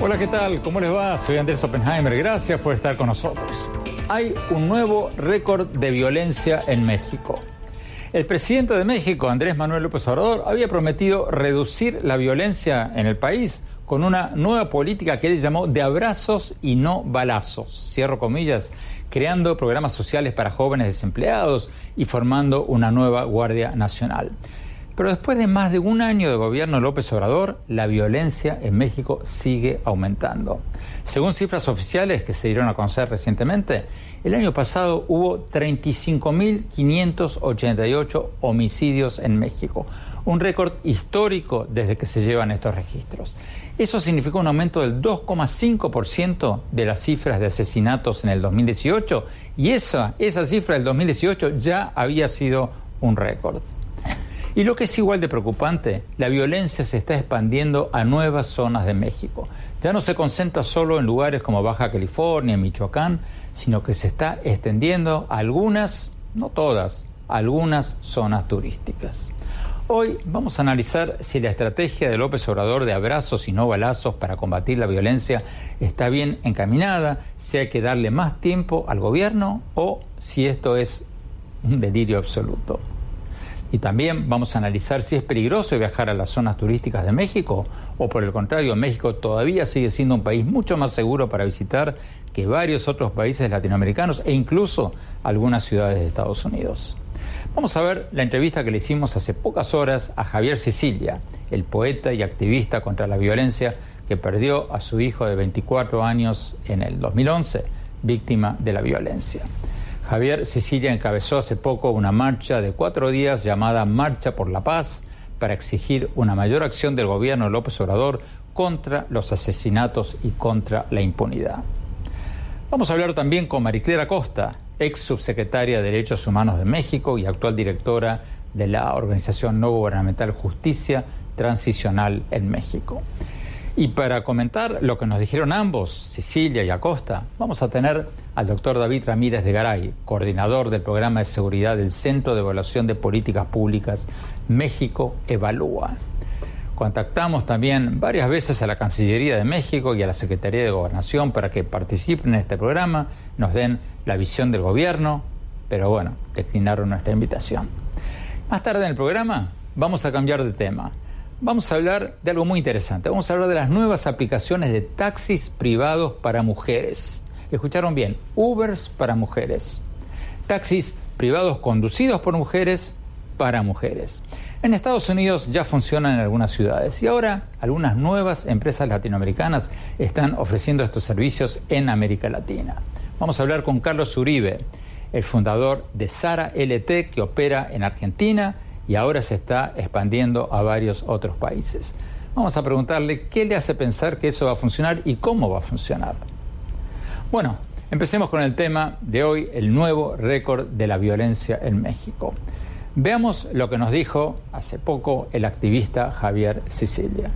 Hola, ¿qué tal? ¿Cómo les va? Soy Andrés Oppenheimer. Gracias por estar con nosotros. Hay un nuevo récord de violencia en México. El presidente de México, Andrés Manuel López Obrador, había prometido reducir la violencia en el país con una nueva política que él llamó de abrazos y no balazos. Cierro comillas, creando programas sociales para jóvenes desempleados y formando una nueva Guardia Nacional. Pero después de más de un año de gobierno López Obrador, la violencia en México sigue aumentando. Según cifras oficiales que se dieron a conocer recientemente, el año pasado hubo 35.588 homicidios en México, un récord histórico desde que se llevan estos registros. Eso significó un aumento del 2,5% de las cifras de asesinatos en el 2018 y esa, esa cifra del 2018 ya había sido un récord. Y lo que es igual de preocupante, la violencia se está expandiendo a nuevas zonas de México. Ya no se concentra solo en lugares como Baja California, Michoacán, sino que se está extendiendo a algunas, no todas, algunas zonas turísticas. Hoy vamos a analizar si la estrategia de López Obrador de abrazos y no balazos para combatir la violencia está bien encaminada, si hay que darle más tiempo al gobierno o si esto es un delirio absoluto. Y también vamos a analizar si es peligroso viajar a las zonas turísticas de México o por el contrario, México todavía sigue siendo un país mucho más seguro para visitar que varios otros países latinoamericanos e incluso algunas ciudades de Estados Unidos. Vamos a ver la entrevista que le hicimos hace pocas horas a Javier Sicilia, el poeta y activista contra la violencia que perdió a su hijo de 24 años en el 2011, víctima de la violencia. Javier Sicilia encabezó hace poco una marcha de cuatro días llamada Marcha por la Paz para exigir una mayor acción del gobierno de López Obrador contra los asesinatos y contra la impunidad. Vamos a hablar también con Mariclera Costa, ex subsecretaria de Derechos Humanos de México y actual directora de la organización no gubernamental Justicia Transicional en México. Y para comentar lo que nos dijeron ambos, Sicilia y Acosta, vamos a tener al doctor David Ramírez de Garay, coordinador del programa de seguridad del Centro de Evaluación de Políticas Públicas México Evalúa. Contactamos también varias veces a la Cancillería de México y a la Secretaría de Gobernación para que participen en este programa, nos den la visión del gobierno, pero bueno, declinaron nuestra invitación. Más tarde en el programa vamos a cambiar de tema vamos a hablar de algo muy interesante. Vamos a hablar de las nuevas aplicaciones de taxis privados para mujeres. Escucharon bien, Ubers para mujeres. Taxis privados conducidos por mujeres para mujeres. En Estados Unidos ya funcionan en algunas ciudades y ahora algunas nuevas empresas latinoamericanas están ofreciendo estos servicios en América Latina. Vamos a hablar con Carlos Uribe, el fundador de Sara LT que opera en Argentina y ahora se está expandiendo a varios otros países. Vamos a preguntarle qué le hace pensar que eso va a funcionar y cómo va a funcionar. Bueno, empecemos con el tema de hoy, el nuevo récord de la violencia en México. Veamos lo que nos dijo hace poco el activista Javier Sicilia.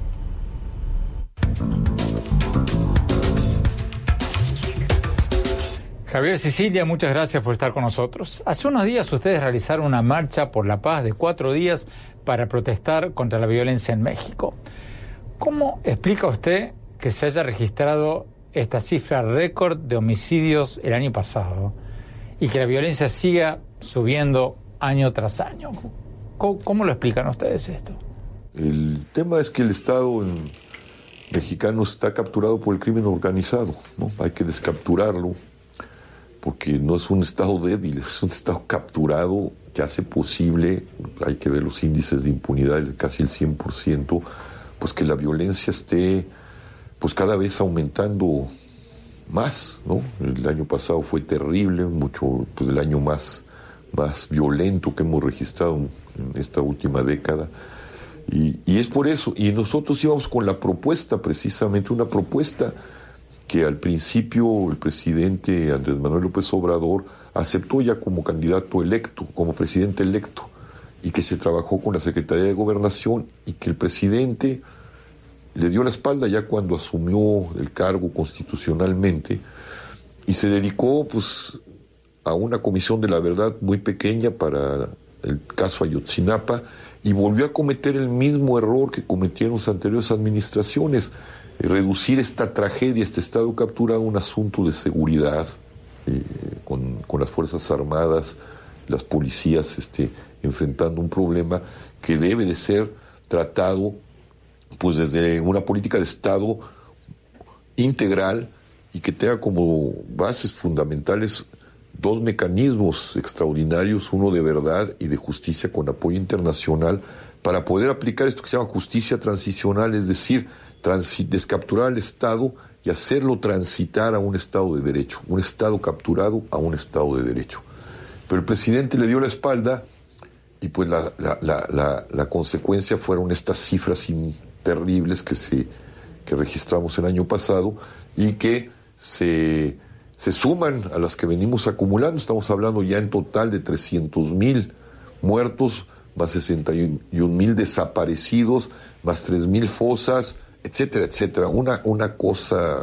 Javier Sicilia, muchas gracias por estar con nosotros. Hace unos días ustedes realizaron una marcha por la paz de cuatro días para protestar contra la violencia en México. ¿Cómo explica usted que se haya registrado esta cifra récord de homicidios el año pasado y que la violencia siga subiendo año tras año? ¿Cómo, lo explican ustedes esto? El tema es que el Estado mexicano está capturado por el crimen organizado, ¿no? Hay que descapturarlo porque no es un Estado débil, es un Estado capturado que hace posible, hay que ver los índices de impunidad, casi el 100%, pues que la violencia esté pues cada vez aumentando más, ¿no? El año pasado fue terrible, mucho, pues el año más, más violento que hemos registrado en esta última década. Y, es por eso, y nosotros íbamos con la propuesta, precisamente una propuesta que al principio el presidente Andrés Manuel López Obrador aceptó ya como candidato electo, como presidente electo, y que se trabajó con la Secretaría de Gobernación y que el presidente le dio la espalda ya cuando asumió el cargo constitucionalmente y se dedicó pues a una comisión de la verdad muy pequeña para el caso Ayotzinapa y volvió a cometer el mismo error que cometieron las anteriores administraciones, reducir esta tragedia, este estado capturado a un asunto de seguridad eh, con, con, las Fuerzas Armadas, las policías este, enfrentando un problema que debe de ser tratado pues desde una política de Estado integral y que tenga como bases fundamentales dos mecanismos extraordinarios, uno de verdad y de justicia con apoyo internacional, para poder aplicar esto que se llama justicia transicional, es decir, descapturar al Estado y hacerlo transitar a un Estado de derecho, un Estado capturado a un Estado de derecho. Pero el presidente le dio la espalda y pues la consecuencia fueron estas cifras terribles que, se, que registramos el año pasado y que se, se suman a las que venimos acumulando. Estamos hablando ya en total de 300 mil muertos, más 61 mil desaparecidos, más 3 mil fosas, etcétera, etcétera. Una, una cosa,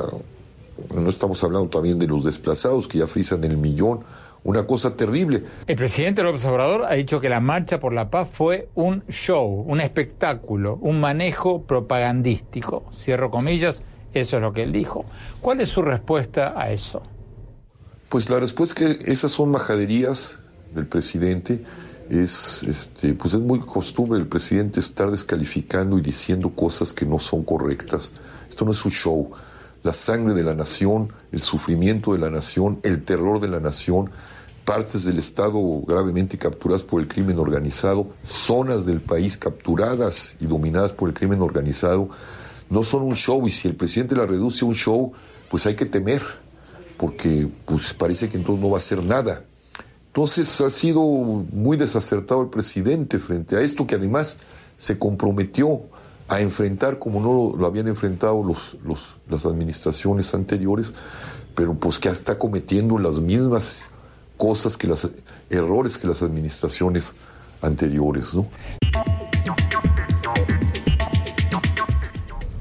no estamos hablando también de los desplazados que ya frisan el millón, una cosa terrible. El presidente López Obrador ha dicho que la Marcha por la Paz fue un show, un espectáculo, un manejo propagandístico. Cierro comillas, eso es lo que él dijo. ¿Cuál es su respuesta a eso? Pues la respuesta es que esas son majaderías del presidente. Es, este, pues es muy costumbre el presidente estar descalificando y diciendo cosas que no son correctas. Esto no es un show. La sangre de la nación, el sufrimiento de la nación, el terror de la nación, partes del Estado gravemente capturadas por el crimen organizado, zonas del país capturadas y dominadas por el crimen organizado, no son un show y si el presidente la reduce a un show, pues hay que temer, porque pues parece que entonces no va a hacer nada. Entonces ha sido muy desacertado el presidente frente a esto que además se comprometió a enfrentar como no lo, habían enfrentado los, los, las administraciones anteriores, pero pues que está cometiendo las mismas cosas que las errores que las administraciones anteriores, ¿no?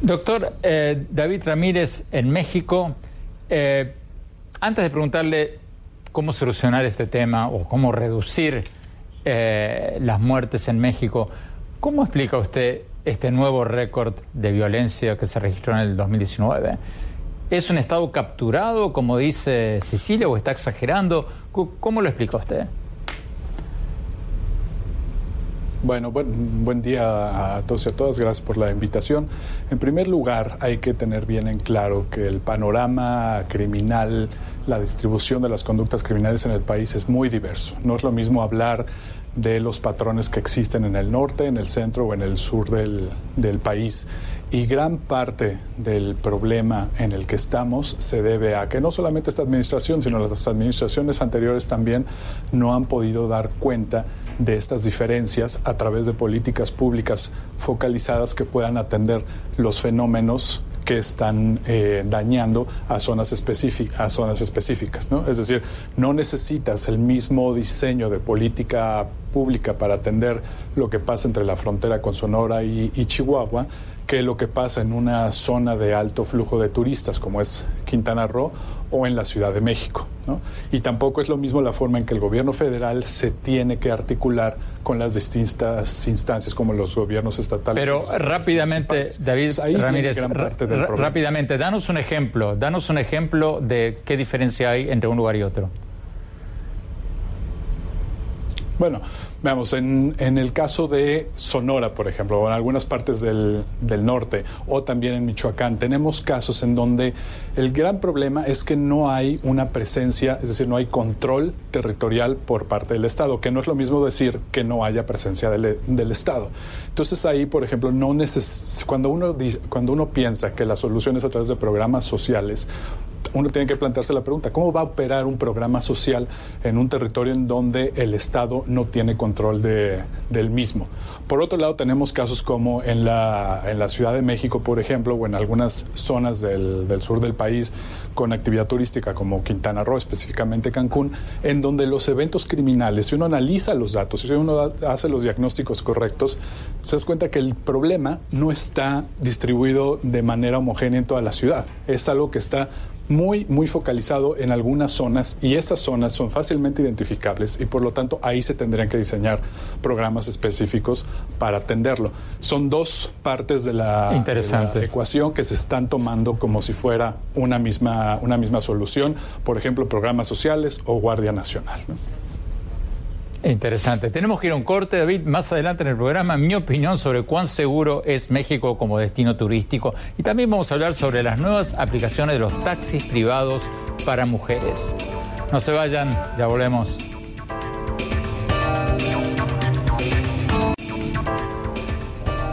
Doctor eh, David Ramírez, en México, eh, antes de preguntarle cómo solucionar este tema o cómo reducir eh, las muertes en México, ¿cómo explica usted este nuevo récord de violencia que se registró en el 2019? ¿Es un Estado capturado, como dice Sicilia, o está exagerando? ¿Cómo lo explica usted? Bueno, buen, buen, día a todos y a todas. Gracias por la invitación. En primer lugar, hay que tener bien en claro que el panorama criminal, la distribución de las conductas criminales en el país es muy diverso. No es lo mismo hablar de los patrones que existen en el norte, en el centro o en el sur del, del país. Y gran parte del problema en el que estamos se debe a que no solamente esta administración, sino las administraciones anteriores también no han podido dar cuenta de estas diferencias a través de políticas públicas focalizadas que puedan atender los fenómenos que están eh, dañando a zonas, a zonas específicas. ¿no? Es decir, no necesitas el mismo diseño de política pública para atender lo que pasa entre la frontera con Sonora y Chihuahua que lo que pasa en una zona de alto flujo de turistas como es Quintana Roo o en la Ciudad de México. ¿no? Y tampoco es lo mismo la forma en que el gobierno federal se tiene que articular con las distintas instancias como los gobiernos estatales. Pero rápidamente, David Ramírez, rápidamente, danos un ejemplo, danos un ejemplo de qué diferencia hay entre un lugar y otro. Bueno, Veamos, en, en, el caso de Sonora, por ejemplo, o en algunas partes del, del, norte, o también en Michoacán, tenemos casos en donde el gran problema es que no hay una presencia, es decir, no hay control territorial por parte del Estado, que no es lo mismo decir que no haya presencia del, del Estado. Entonces ahí, por ejemplo, no neces cuando, uno, cuando uno piensa que la solución es a través de programas sociales, uno tiene que plantearse la pregunta, ¿cómo va a operar un programa social en un territorio en donde el Estado no tiene control de, del mismo? Por otro lado, tenemos casos como en la, en la Ciudad de México, por ejemplo, o en algunas zonas del, del sur del país con actividad turística como Quintana Roo, específicamente Cancún, en donde los eventos criminales, si uno analiza los datos, si uno hace los diagnósticos correctos, se das cuenta que el problema no está distribuido de manera homogénea en toda la ciudad. Es algo que está muy, muy focalizado en algunas zonas y esas zonas son fácilmente identificables y por lo tanto ahí se tendrían que diseñar programas específicos para atenderlo. Son dos partes de la, ecuación que se están tomando como si fuera una misma, una misma solución, por ejemplo, programas sociales o Guardia Nacional. Interesante. Tenemos que ir a un corte, David, más adelante en el programa, mi opinión sobre cuán seguro es México como destino turístico. Y también vamos a hablar sobre las nuevas aplicaciones de los taxis privados para mujeres. No se vayan, ya volvemos.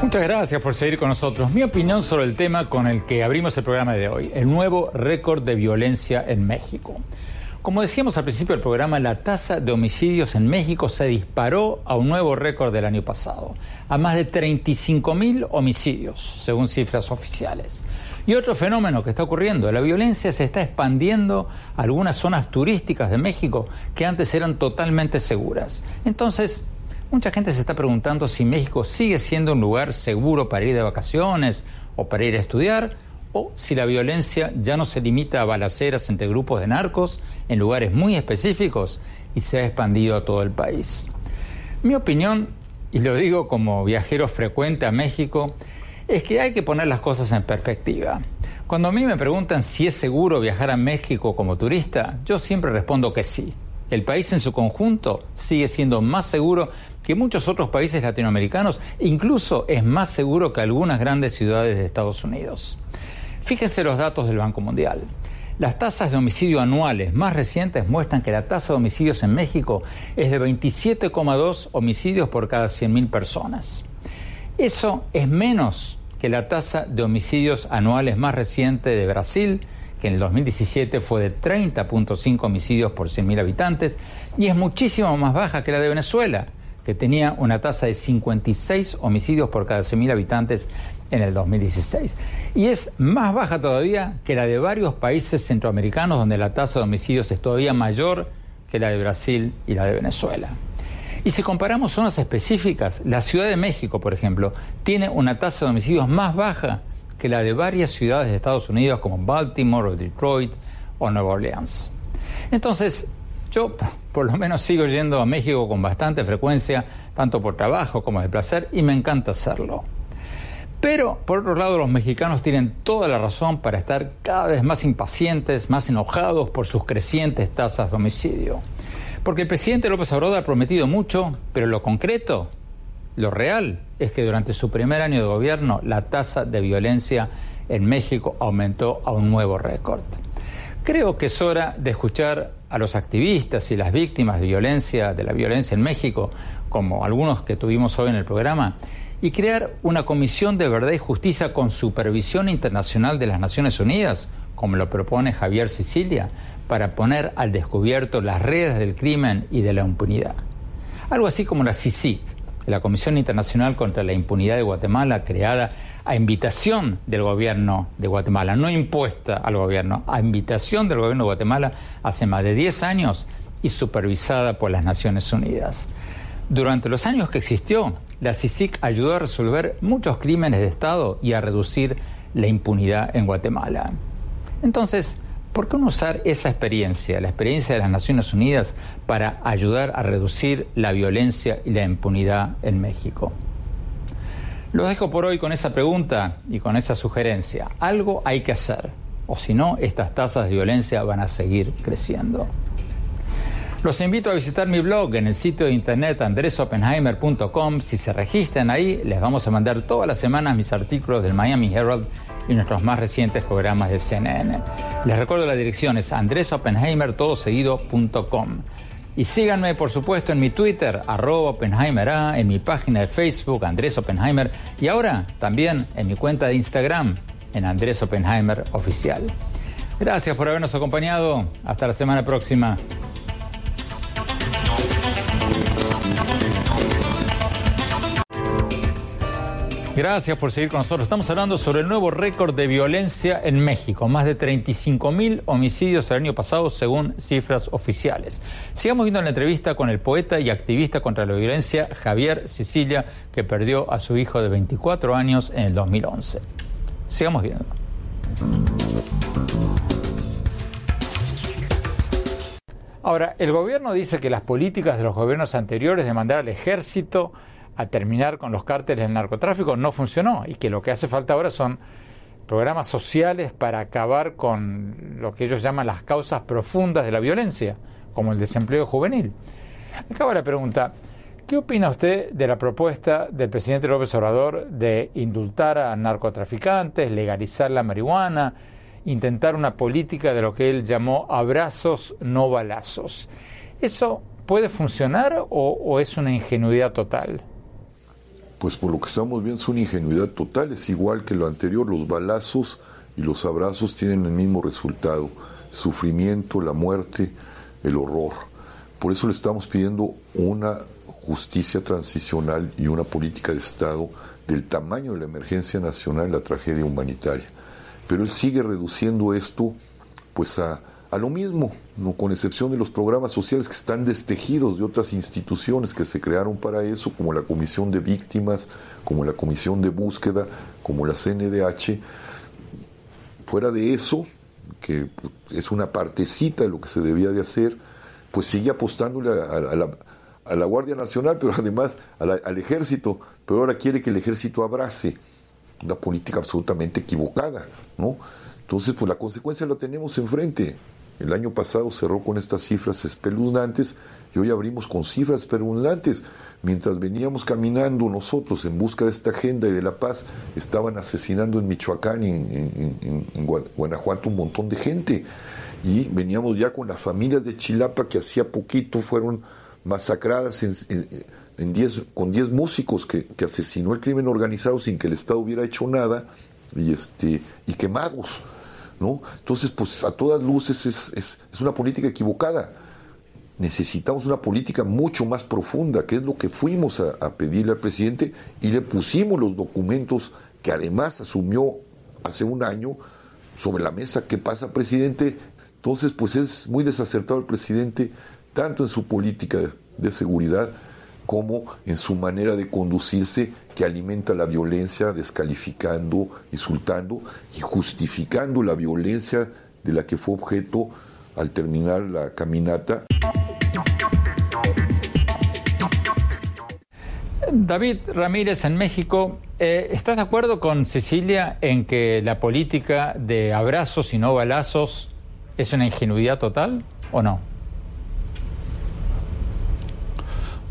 Muchas gracias por seguir con nosotros. Mi opinión sobre el tema con el que abrimos el programa de hoy, el nuevo récord de violencia en México. Como decíamos al principio del programa, la tasa de homicidios en México se disparó a un nuevo récord del año pasado, a más de 35 mil homicidios, según cifras oficiales. Y otro fenómeno que está ocurriendo, la violencia se está expandiendo a algunas zonas turísticas de México que antes eran totalmente seguras. Entonces, mucha gente se está preguntando si México sigue siendo un lugar seguro para ir de vacaciones o para ir a estudiar o si la violencia ya no se limita a balaceras entre grupos de narcos en lugares muy específicos y se ha expandido a todo el país. Mi opinión, y lo digo como viajero frecuente a México, es que hay que poner las cosas en perspectiva. Cuando a mí me preguntan si es seguro viajar a México como turista, yo siempre respondo que sí. El país en su conjunto sigue siendo más seguro que muchos otros países latinoamericanos, incluso es más seguro que algunas grandes ciudades de Estados Unidos. Fíjense los datos del Banco Mundial. Las tasas de homicidio anuales más recientes muestran que la tasa de homicidios en México es de 27,2 homicidios por cada 100.000 personas. Eso es menos que la tasa de homicidios anuales más reciente de Brasil, que en el 2017 fue de 30.5 homicidios por 100.000 habitantes, y es muchísimo más baja que la de Venezuela, que tenía una tasa de 56 homicidios por cada 100.000 habitantes en el 2016. Y es más baja todavía que la de varios países centroamericanos donde la tasa de homicidios es todavía mayor que la de Brasil y la de Venezuela. Y si comparamos zonas específicas, la Ciudad de México, por ejemplo, tiene una tasa de homicidios más baja que la de varias ciudades de Estados Unidos como Baltimore o Detroit o Nueva Orleans. Entonces, yo por lo menos sigo yendo a México con bastante frecuencia, tanto por trabajo como de placer, y me encanta hacerlo. Pero, por otro lado, los mexicanos tienen toda la razón para estar cada vez más impacientes, más enojados por sus crecientes tasas de homicidio. Porque el presidente López Obrador ha prometido mucho, pero lo concreto, lo real, es que durante su primer año de gobierno la tasa de violencia en México aumentó a un nuevo récord. Creo que es hora de escuchar a los activistas y las víctimas de violencia, de la violencia en México, como algunos que tuvimos hoy en el programa, y crear una comisión de verdad y justicia con supervisión internacional de las Naciones Unidas, como lo propone Javier Sicilia, para poner al descubierto las redes del crimen y de la impunidad. Algo así como la CICIC, la Comisión Internacional contra la Impunidad de Guatemala, creada a invitación del gobierno de Guatemala, no impuesta al gobierno, a invitación del gobierno de Guatemala hace más de 10 años y supervisada por las Naciones Unidas. Durante los años que existió, la CICIC ayudó a resolver muchos crímenes de Estado y a reducir la impunidad en Guatemala. Entonces, ¿por qué no usar esa experiencia, la experiencia de las Naciones Unidas, para ayudar a reducir la violencia y la impunidad en México? Lo dejo por hoy con esa pregunta y con esa sugerencia. Algo hay que hacer, o si no, estas tasas de violencia van a seguir creciendo. Los invito a visitar mi blog en el sitio de internet andresopenheimer.com. Si se registran ahí, les vamos a mandar todas las semanas mis artículos del Miami Herald y nuestros más recientes programas de CNN. Les recuerdo la dirección es andresopenheimer.com. Y síganme, por supuesto, en mi Twitter, arroba Oppenheimer en mi página de Facebook, Andrés Oppenheimer, y ahora también en mi cuenta de Instagram, en Andrés Oppenheimer Oficial. Gracias por habernos acompañado. Hasta la semana próxima. Gracias por seguir con nosotros. Estamos hablando sobre el nuevo récord de violencia en México. Más de 35 mil homicidios el año pasado según cifras oficiales. Sigamos viendo la entrevista con el poeta y activista contra la violencia Javier Sicilia, que perdió a su hijo de 24 años en el 2011. Sigamos viendo. Ahora, el gobierno dice que las políticas de los gobiernos anteriores de mandar al ejército a terminar con los cárteles del narcotráfico no funcionó y que lo que hace falta ahora son programas sociales para acabar con lo que ellos llaman las causas profundas de la violencia, como el desempleo juvenil. Acaba la pregunta, ¿qué opina usted de la propuesta del presidente López Obrador de indultar a narcotraficantes, legalizar la marihuana, intentar una política de lo que él llamó abrazos, no balazos? ¿Eso puede funcionar o, o es una ingenuidad total? Pues por lo que estamos viendo es una ingenuidad total, es igual que lo anterior, los balazos y los abrazos tienen el mismo resultado, sufrimiento, la muerte, el horror. Por eso le estamos pidiendo una justicia transicional y una política de Estado del tamaño de la emergencia nacional la tragedia humanitaria. Pero él sigue reduciendo esto pues a a lo mismo, no con excepción de los programas sociales que están destejidos de otras instituciones que se crearon para eso, como la Comisión de Víctimas, como la Comisión de Búsqueda, como la CNDH. Fuera de eso, que es una partecita de lo que se debía de hacer, pues sigue apostándole a, la, Guardia Nacional, pero además al ejército, pero ahora quiere que el ejército abrace una política absolutamente equivocada, ¿no? Entonces, pues la consecuencia la tenemos enfrente. El año pasado cerró con estas cifras espeluznantes y hoy abrimos con cifras espeluznantes. Mientras veníamos caminando nosotros en busca de esta agenda y de la paz, estaban asesinando en Michoacán y en, Guanajuato un montón de gente. Y veníamos ya con las familias de Chilapa que hacía poquito fueron masacradas en, diez, con 10 músicos que, que, asesinó el crimen organizado sin que el Estado hubiera hecho nada y, este, y quemados. ¿No? Entonces, pues a todas luces es, es, una política equivocada. Necesitamos una política mucho más profunda, que es lo que fuimos a, pedirle al presidente y le pusimos los documentos que además asumió hace un año sobre la mesa. ¿Qué pasa, presidente? Entonces, pues es muy desacertado el presidente, tanto en su política de seguridad como en su manera de conducirse que alimenta la violencia, descalificando, insultando y justificando la violencia de la que fue objeto al terminar la caminata. David Ramírez en México, eh, ¿estás de acuerdo con Cecilia en que la política de abrazos y no balazos es una ingenuidad total o no?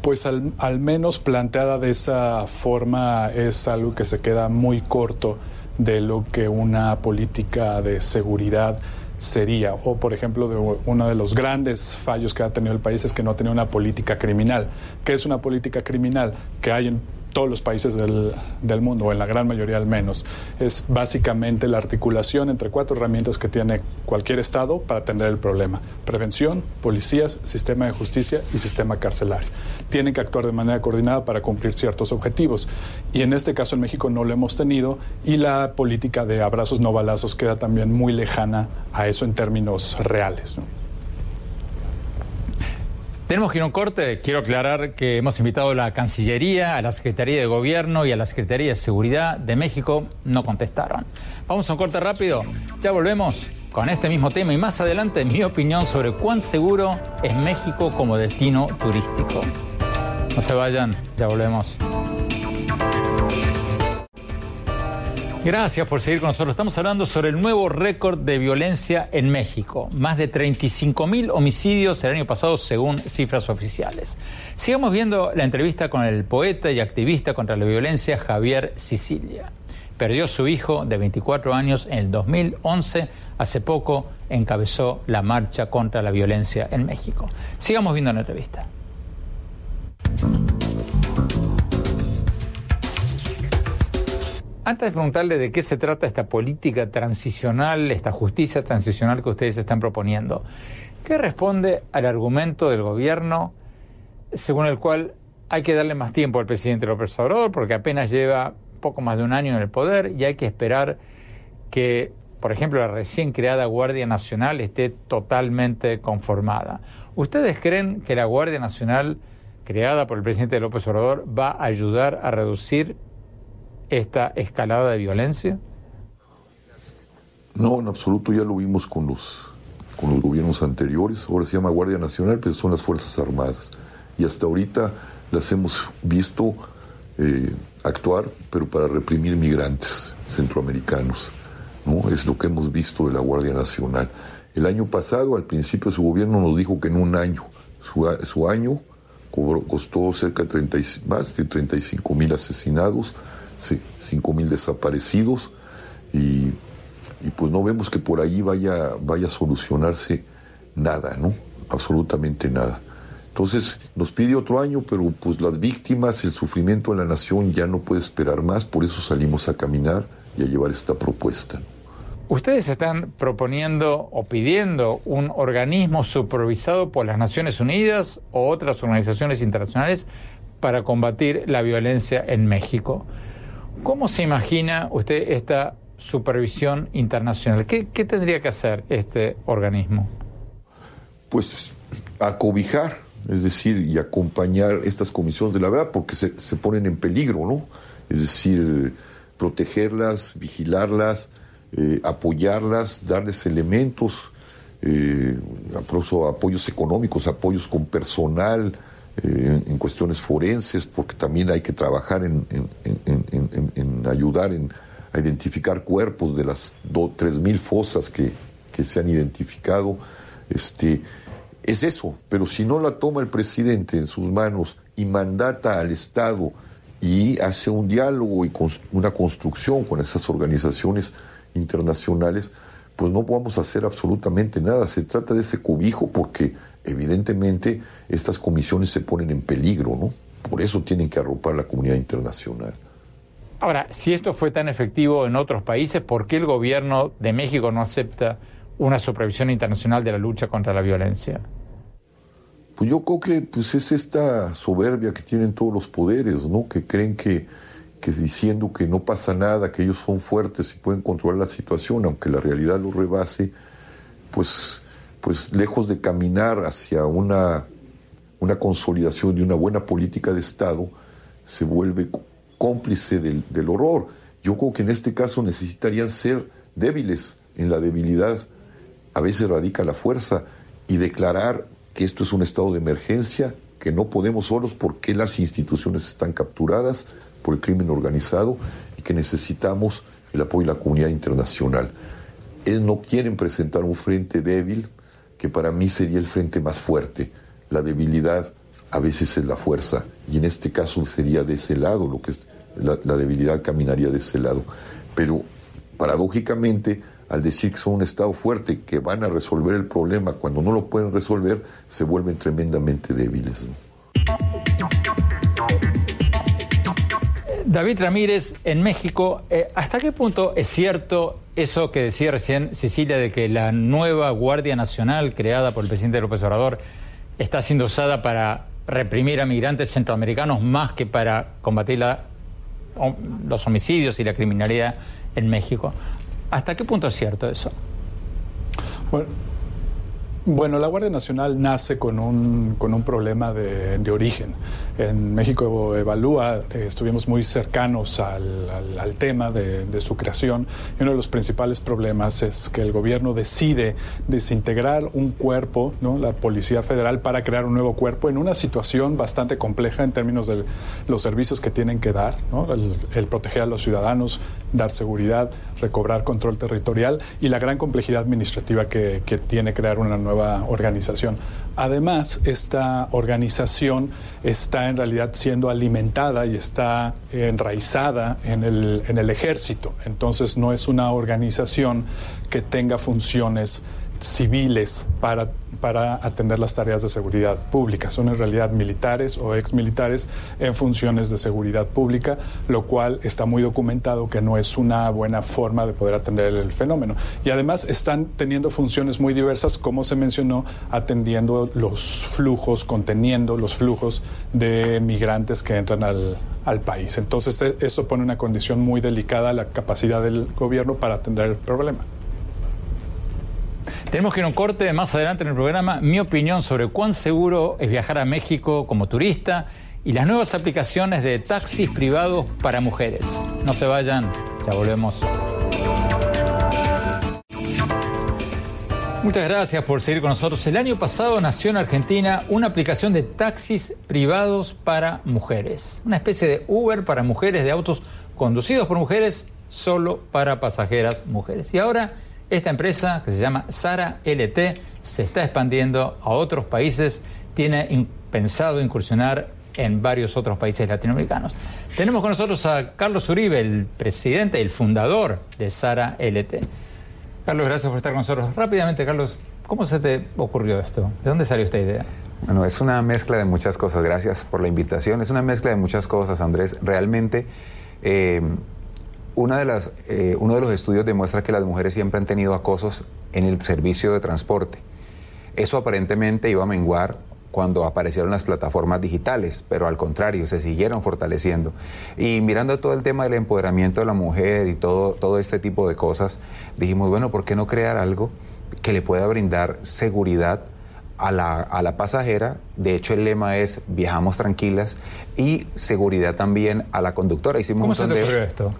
Pues al, menos planteada de esa forma es algo que se queda muy corto de lo que una política de seguridad sería. O, por ejemplo, de uno de los grandes fallos que ha tenido el país es que no tenía una política criminal. ¿Qué es una política criminal? Que hay en todos los países del, del, mundo, o en la gran mayoría al menos. Es básicamente la articulación entre cuatro herramientas que tiene cualquier Estado para atender el problema. Prevención, policías, sistema de justicia y sistema carcelario. Tienen que actuar de manera coordinada para cumplir ciertos objetivos. Y en este caso en México no lo hemos tenido y la política de abrazos no balazos queda también muy lejana a eso en términos reales. Tenemos que ir a un corte. Quiero aclarar que hemos invitado a la Cancillería, a la Secretaría de Gobierno y a la Secretaría de Seguridad de México. No contestaron. Vamos a un corte rápido. Ya volvemos con este mismo tema y más adelante mi opinión sobre cuán seguro es México como destino turístico. No se vayan, ya volvemos. Gracias por seguir con nosotros. Estamos hablando sobre el nuevo récord de violencia en México. Más de 35 mil homicidios el año pasado según cifras oficiales. Sigamos viendo la entrevista con el poeta y activista contra la violencia Javier Sicilia. Perdió su hijo de 24 años en el 2011. Hace poco encabezó la marcha contra la violencia en México. Sigamos viendo la entrevista. Antes de preguntarle de qué se trata esta política transicional, esta justicia transicional que ustedes están proponiendo, ¿qué responde al argumento del gobierno según el cual hay que darle más tiempo al presidente López Obrador porque apenas lleva poco más de un año en el poder y hay que esperar que, por ejemplo, la recién creada Guardia Nacional esté totalmente conformada? ¿Ustedes creen que la Guardia Nacional creada por el presidente López Obrador va a ayudar a reducir esta escalada de violencia? No, en absoluto, ya lo vimos con los, con los gobiernos anteriores, ahora se llama Guardia Nacional, pero son las Fuerzas Armadas. Y hasta ahorita las hemos visto eh, actuar, pero para reprimir migrantes centroamericanos. ¿no? Es lo que hemos visto de la Guardia Nacional. El año pasado, al principio, su gobierno nos dijo que en un año, su, su año costó cerca de 30, más de 35 mil asesinados, sí, 5 mil desaparecidos y, y, pues no vemos que por ahí vaya, vaya a solucionarse nada, ¿no? Absolutamente nada. Entonces nos pide otro año, pero pues las víctimas, el sufrimiento de la nación ya no puede esperar más, por eso salimos a caminar y a llevar esta propuesta. Ustedes están proponiendo o pidiendo un organismo supervisado por las Naciones Unidas o otras organizaciones internacionales para combatir la violencia en México. ¿Cómo se imagina usted esta supervisión internacional? ¿Qué, tendría que hacer este organismo? Pues acobijar, es decir, y acompañar estas comisiones de la verdad, porque se, se ponen en peligro, ¿no? Es decir, protegerlas, vigilarlas, eh, apoyarlas, darles elementos, eh, apoyos económicos, apoyos con personal, eh, en cuestiones forenses, porque también hay que trabajar en, ayudar en, a identificar cuerpos de las tres mil fosas que, que, se han identificado. Este, es eso, pero si no la toma el presidente en sus manos y mandata al Estado y hace un diálogo y una construcción con esas organizaciones internacionales, pues no podemos hacer absolutamente nada. Se trata de ese cobijo porque evidentemente estas comisiones se ponen en peligro, ¿no? Por eso tienen que arropar la comunidad internacional. Ahora, si esto fue tan efectivo en otros países, ¿por qué el gobierno de México no acepta una supervisión internacional de la lucha contra la violencia? Pues yo creo que pues es esta soberbia que tienen todos los poderes, ¿no? Que creen que, que diciendo que no pasa nada, que ellos son fuertes y pueden controlar la situación, aunque la realidad lo rebase, pues pues lejos de caminar hacia una, una consolidación de una buena política de Estado, se vuelve cómplice del, del horror. Yo creo que en este caso necesitarían ser débiles. En la debilidad a veces radica la fuerza y declarar que esto es un estado de emergencia, que no podemos solos porque las instituciones están capturadas por el crimen organizado y que necesitamos el apoyo de la comunidad internacional. Ellos no quieren presentar un frente débil, que para mí sería el frente más fuerte. La debilidad a veces es la fuerza y en este caso sería de ese lado, lo que es la, debilidad caminaría de ese lado. Pero paradójicamente, al decir que son un Estado fuerte, que van a resolver el problema, cuando no lo pueden resolver, se vuelven tremendamente débiles. David Ramírez, en México, eh, ¿hasta qué punto es cierto eso que decía recién Cecilia de que la nueva Guardia Nacional creada por el presidente López Obrador está siendo usada para reprimir a migrantes centroamericanos más que para combatir los homicidios y la criminalidad en México? ¿Hasta qué punto es cierto eso? Bueno, bueno, la Guardia Nacional nace con un, con un problema de, de origen. En México Evalúa eh, estuvimos muy cercanos al, al, tema de, de, su creación y uno de los principales problemas es que el gobierno decide desintegrar un cuerpo, ¿no? la Policía Federal, para crear un nuevo cuerpo en una situación bastante compleja en términos de los servicios que tienen que dar, ¿no? el proteger a los ciudadanos, dar seguridad, recobrar control territorial y la gran complejidad administrativa que, tiene crear una nueva organización. Además, esta organización está en realidad siendo alimentada y está enraizada en el, en el ejército. Entonces, no es una organización que tenga funciones civiles para, para atender las tareas de seguridad pública. Son en realidad militares o exmilitares en funciones de seguridad pública, lo cual está muy documentado que no es una buena forma de poder atender el fenómeno. Y además están teniendo funciones muy diversas, como se mencionó, atendiendo los flujos, conteniendo los flujos de migrantes que entran al, al país. Entonces, e, eso pone una condición muy delicada a la capacidad del gobierno para atender el problema. Tenemos que ir a un corte más adelante en el programa. Mi opinión sobre cuán seguro es viajar a México como turista y las nuevas aplicaciones de taxis privados para mujeres. No se vayan, ya volvemos. Muchas gracias por seguir con nosotros. El año pasado nació en Argentina una aplicación de taxis privados para mujeres. Una especie de Uber para mujeres, de autos conducidos por mujeres, solo para pasajeras mujeres. Y ahora esta empresa, que se llama Sara LT, se está expandiendo a otros países, tiene pensado incursionar en varios otros países latinoamericanos. Tenemos con nosotros a Carlos Uribe, el presidente, el fundador de Sara LT. Carlos, gracias por estar con nosotros. Rápidamente, Carlos, ¿cómo se te ocurrió esto? ¿De dónde salió esta idea? Bueno, es una mezcla de muchas cosas. Gracias por la invitación. Es una mezcla de muchas cosas, Andrés. Realmente... Eh, una de las, eh, uno de los estudios demuestra que las mujeres siempre han tenido acosos en el servicio de transporte. Eso aparentemente iba a menguar cuando aparecieron las plataformas digitales, pero al contrario, se siguieron fortaleciendo. Y mirando todo el tema del empoderamiento de la mujer y todo, todo este tipo de cosas, dijimos, bueno, ¿por qué no crear algo que le pueda brindar seguridad a la, a la pasajera? De hecho, el lema es viajamos tranquilas y seguridad también a la conductora. Hicimos ¿Cómo se te esto?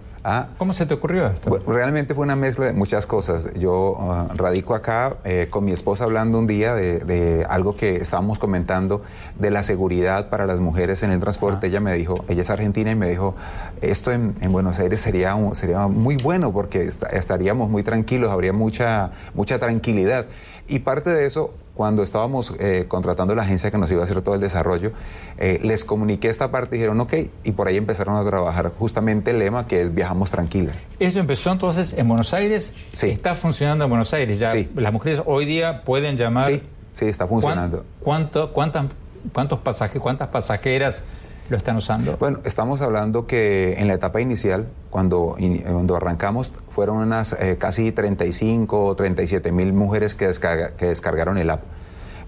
¿Cómo se te ocurrió esto? realmente fue una mezcla de muchas cosas. Yo ah, radico acá eh, con mi esposa hablando un día de, algo que estábamos comentando de la seguridad para las mujeres en el transporte. Ah. Ella me dijo, ella es argentina y me dijo, esto en, Buenos Aires sería, sería muy bueno porque estaríamos muy tranquilos, habría mucha, mucha tranquilidad. Y parte de eso cuando estábamos eh, contratando la agencia que nos iba a hacer todo el desarrollo, eh, les comuniqué esta parte y dijeron, ok, y por ahí empezaron a trabajar justamente el lema que es viajamos tranquilas. ¿Esto empezó entonces en Buenos Aires? Sí. ¿Está funcionando en Buenos Aires? Ya sí. Las mujeres hoy día pueden llamar... Sí, sí, está funcionando. ¿Cuánto, cuántas, cuántos pasajes, ¿Cuántas pasajeras lo están usando? Bueno, estamos hablando que en la etapa inicial, cuando, cuando arrancamos, fueron unas eh, casi 35 o 37 mil mujeres que, que descargaron el app,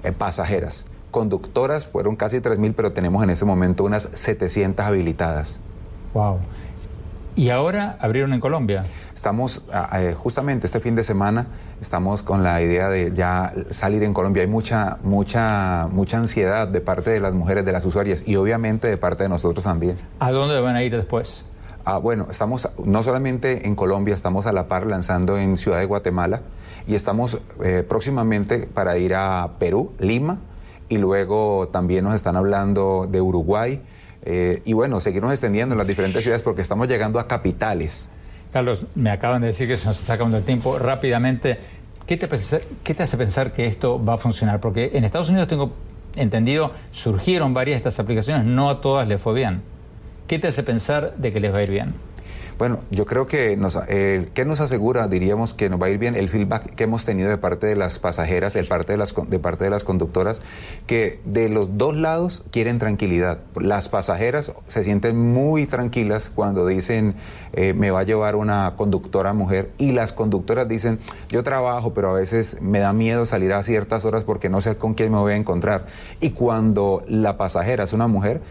eh, pasajeras. Conductoras fueron casi 3 mil, pero tenemos en ese momento unas 700 habilitadas. Wow. ¿Y ahora abrieron en Colombia? Estamos, eh, justamente este fin de semana, estamos con la idea de ya salir en Colombia. Hay mucha, mucha, mucha ansiedad de parte de las mujeres, de las usuarias y obviamente de parte de nosotros también. ¿A dónde van a ir después? Ah, bueno, estamos no solamente en Colombia, estamos a la par lanzando en Ciudad de Guatemala y estamos eh, próximamente para ir a Perú, Lima, y luego también nos están hablando de Uruguay, eh, y bueno, seguirnos extendiendo en las diferentes ciudades porque estamos llegando a capitales. Carlos, me acaban de decir que se nos está acabando el tiempo. Rápidamente, ¿qué te, ¿qué te hace pensar que esto va a funcionar? Porque en Estados Unidos tengo entendido, surgieron varias de estas aplicaciones, no a todas les fue bien. ¿Qué te hace pensar de que les va a ir bien? Bueno, yo creo que nos, eh, ¿qué nos asegura, diríamos, que nos va a ir bien el feedback que hemos tenido de parte de las pasajeras, de parte de las, de parte de las conductoras, que de los dos lados quieren tranquilidad. Las pasajeras se sienten muy tranquilas cuando dicen, eh, me va a llevar una conductora mujer, y las conductoras dicen, yo trabajo, pero a veces me da miedo salir a ciertas horas porque no sé con quién me voy a encontrar. Y cuando la pasajera es una mujer,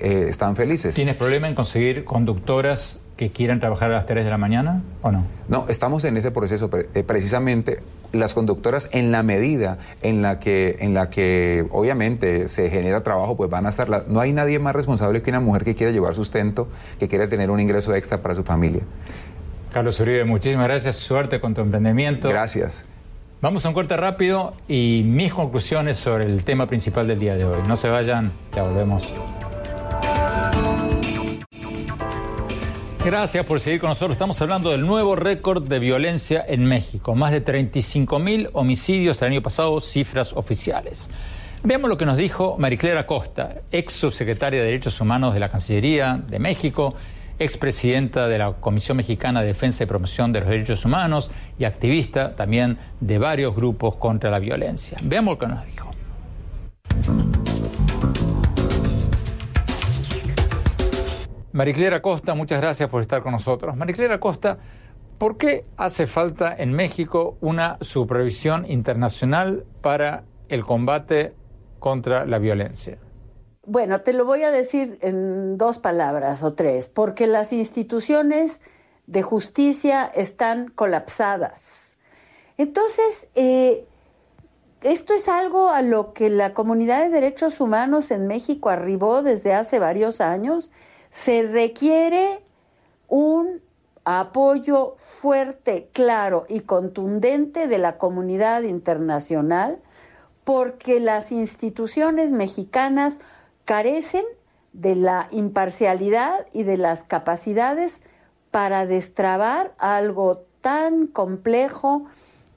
eh, están felices. ¿Tienes problema en conseguir conductoras que quieran trabajar a las 3 de la mañana o no? No, estamos en ese proceso. Eh, precisamente las conductoras en la medida en la que en la que obviamente se genera trabajo pues van a estar no hay nadie más responsable que una mujer que quiera llevar sustento que quiera tener un ingreso extra para su familia. Carlos Uribe muchísimas gracias. Suerte con tu emprendimiento. Gracias. Vamos a un corte rápido y mis conclusiones sobre el tema principal del día de hoy. No se vayan ya volvemos Gracias por seguir con nosotros. Estamos hablando del nuevo récord de violencia en México. Más de 35 mil homicidios el año pasado, cifras oficiales. Veamos lo que nos dijo Mariclera Costa, ex subsecretaria de Derechos Humanos de la Cancillería de México, expresidenta de la Comisión Mexicana de Defensa y Promoción de los Derechos Humanos y activista también de varios grupos contra la violencia. Veamos lo que nos dijo. Mariclera Costa, muchas gracias por estar con nosotros. Mariclera Costa, ¿por qué hace falta en México una supervisión internacional para el combate contra la violencia? Bueno, te lo voy a decir en dos palabras o tres, porque las instituciones de justicia están colapsadas. Entonces, eh, esto es algo a lo que la comunidad de derechos humanos en México arribó desde hace varios años. Se requiere un apoyo fuerte, claro y contundente de la comunidad internacional porque las instituciones mexicanas carecen de la imparcialidad y de las capacidades para destrabar algo tan complejo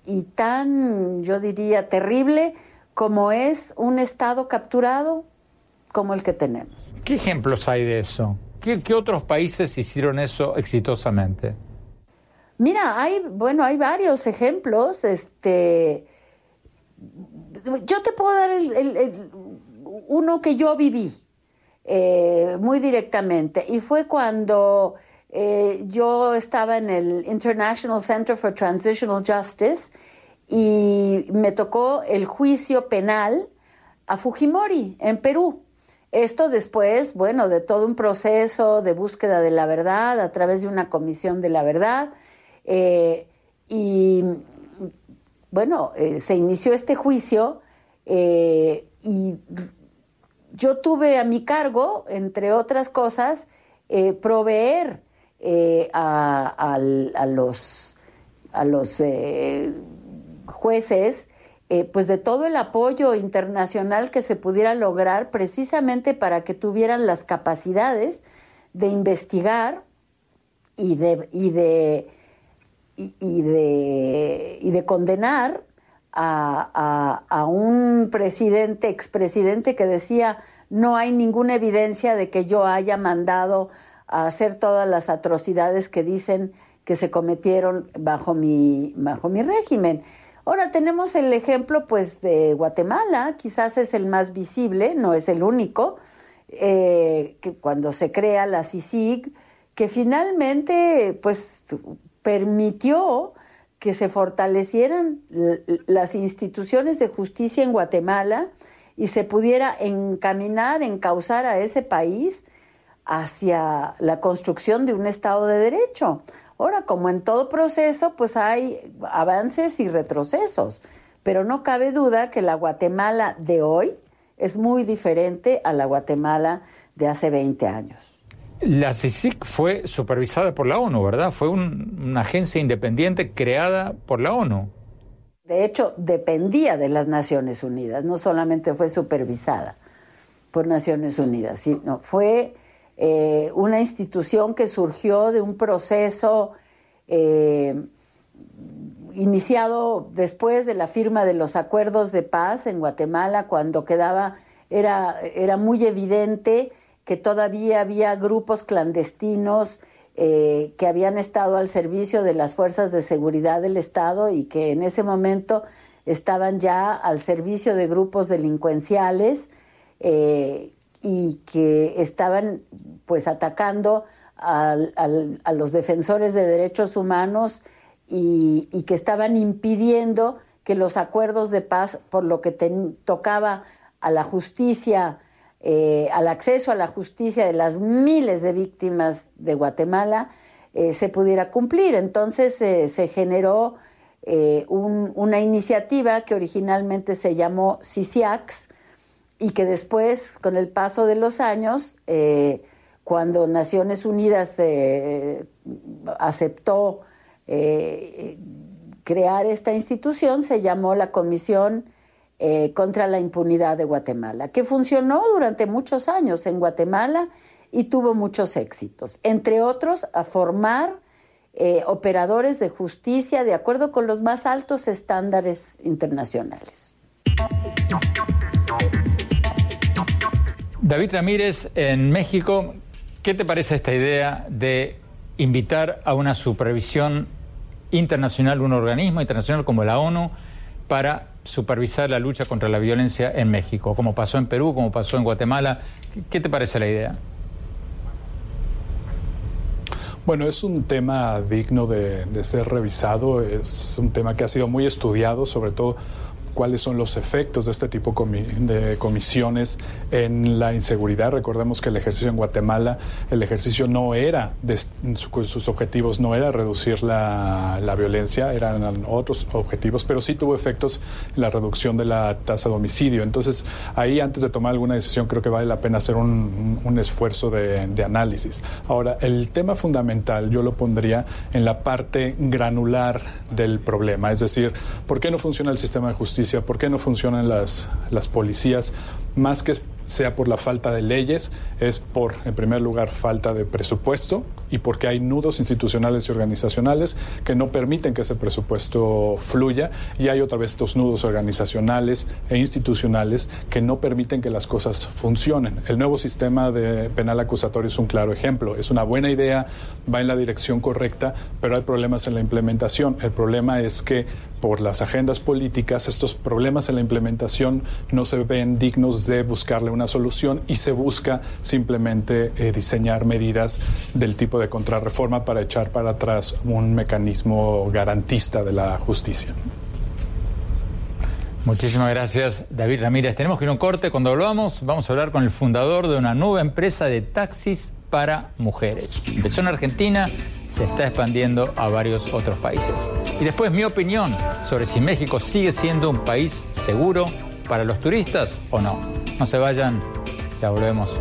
y tan, yo diría, terrible como es un Estado capturado como el que tenemos. ¿Qué ejemplos hay de eso? ¿Qué, otros países hicieron eso exitosamente? Mira, hay, bueno, hay varios ejemplos. Este, yo te puedo dar el, uno que yo viví eh, muy directamente y fue cuando eh, yo estaba en el International Center for Transitional Justice y me tocó el juicio penal a Fujimori en Perú. Esto después, bueno, de todo un proceso de búsqueda de la verdad a través de una comisión de la verdad. Eh, y bueno, se inició este juicio y yo tuve a mi cargo, entre otras cosas, eh, proveer eh, a, los, a los eh, pues de todo el apoyo internacional que se pudiera lograr precisamente para que tuvieran las capacidades de investigar y de, y de, y de, y de condenar a, un presidente, expresidente que decía no hay ninguna evidencia de que yo haya mandado a hacer todas las atrocidades que dicen que se cometieron bajo mi, bajo mi régimen. Ahora tenemos el ejemplo pues de Guatemala, quizás es el más visible, no es el único, eh, que cuando se crea la CICIG, que finalmente pues permitió que se fortalecieran las instituciones de justicia en Guatemala y se pudiera encaminar, encauzar a ese país hacia la construcción de un Estado de Derecho. Ahora, como en todo proceso, pues hay avances y retrocesos, pero no cabe duda que la Guatemala de hoy es muy diferente a la Guatemala de hace 20 años. La CICIC fue supervisada por la ONU, ¿verdad? Fue una agencia independiente creada por la ONU. De hecho, dependía de las Naciones Unidas, no solamente fue supervisada por Naciones Unidas, sino fue eh, una institución que surgió de un proceso eh, iniciado después de la firma de los acuerdos de paz en Guatemala, cuando quedaba, era, era muy evidente que todavía había grupos clandestinos eh, que habían estado al servicio de las fuerzas de seguridad del Estado y que en ese momento estaban ya al servicio de grupos delincuenciales y que estaban pues atacando a los defensores de derechos humanos y, que estaban impidiendo que los acuerdos de paz, por lo que tocaba a la justicia eh, al acceso a la justicia de las miles de víctimas de Guatemala eh, se pudiera cumplir. Entonces eh, se generó una iniciativa que originalmente se llamó CICIAX y que después, con el paso de los años, cuando Naciones Unidas aceptó crear esta institución, se llamó la Comisión eh, contra la impunidad de Guatemala, que funcionó durante muchos años en Guatemala y tuvo muchos éxitos, entre otros a formar eh, operadores de justicia de acuerdo con los más altos estándares internacionales. David Ramírez, en México, ¿Qué te parece esta idea de invitar a una supervisión internacional, un organismo internacional como la ONU, para supervisar la lucha contra la violencia en México, como pasó en Perú, como pasó en Guatemala? ¿Qué te parece la idea? Bueno, es un tema digno de, de, ser revisado, es un tema que ha sido muy estudiado, sobre todo cuáles son los efectos de este tipo de comisiones en la inseguridad. Recordemos que el ejercicio en Guatemala, el ejercicio no era, de, sus objetivos no era reducir la, la, violencia, eran otros objetivos, pero sí tuvo efectos en la reducción de la tasa de homicidio. Entonces, ahí antes de tomar alguna decisión creo que vale la pena hacer un, un esfuerzo de, de análisis. Ahora, el tema fundamental yo lo pondría en la parte granular del problema, es decir, ¿por qué no funciona el sistema de ¿por qué no funcionan las, las policías? Más que sea por la falta de leyes, es por, en primer lugar, falta de presupuesto y porque hay nudos institucionales y organizacionales que no permiten que ese presupuesto fluya y hay otra vez estos nudos organizacionales e institucionales que no permiten que las cosas funcionen. El nuevo sistema de penal acusatorio es un claro ejemplo. Es una buena idea, va en la dirección correcta, pero hay problemas en la implementación. El problema es que por las agendas políticas estos problemas en la implementación no se ven dignos de buscarle una solución y se busca simplemente eh, diseñar medidas del tipo de contrarreforma para echar para atrás un mecanismo garantista de la justicia. Muchísimas gracias, David Ramírez. Tenemos que ir a un corte. Cuando volvamos, vamos a hablar con el fundador de una nueva empresa de taxis para mujeres. Empezó en Argentina, se está expandiendo a varios otros países. Y después mi opinión sobre si México sigue siendo un país seguro para los turistas o no. No se vayan, ya volvemos.